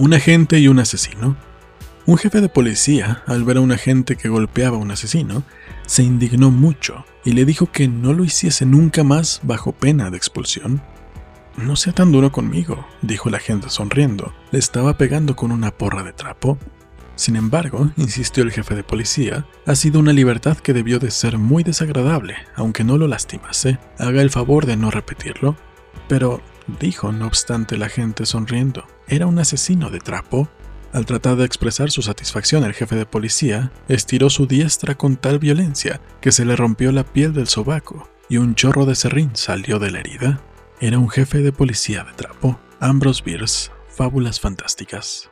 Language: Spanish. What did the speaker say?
Un agente y un asesino. Un jefe de policía, al ver a un agente que golpeaba a un asesino, se indignó mucho y le dijo que no lo hiciese nunca más bajo pena de expulsión. No sea tan duro conmigo, dijo el agente sonriendo. Le estaba pegando con una porra de trapo. Sin embargo, insistió el jefe de policía, ha sido una libertad que debió de ser muy desagradable, aunque no lo lastimase. Haga el favor de no repetirlo. Pero, dijo no obstante el agente sonriendo, era un asesino de trapo. Al tratar de expresar su satisfacción, el jefe de policía estiró su diestra con tal violencia que se le rompió la piel del sobaco y un chorro de serrín salió de la herida. Era un jefe de policía de trapo. Ambrose Bierce, Fábulas Fantásticas.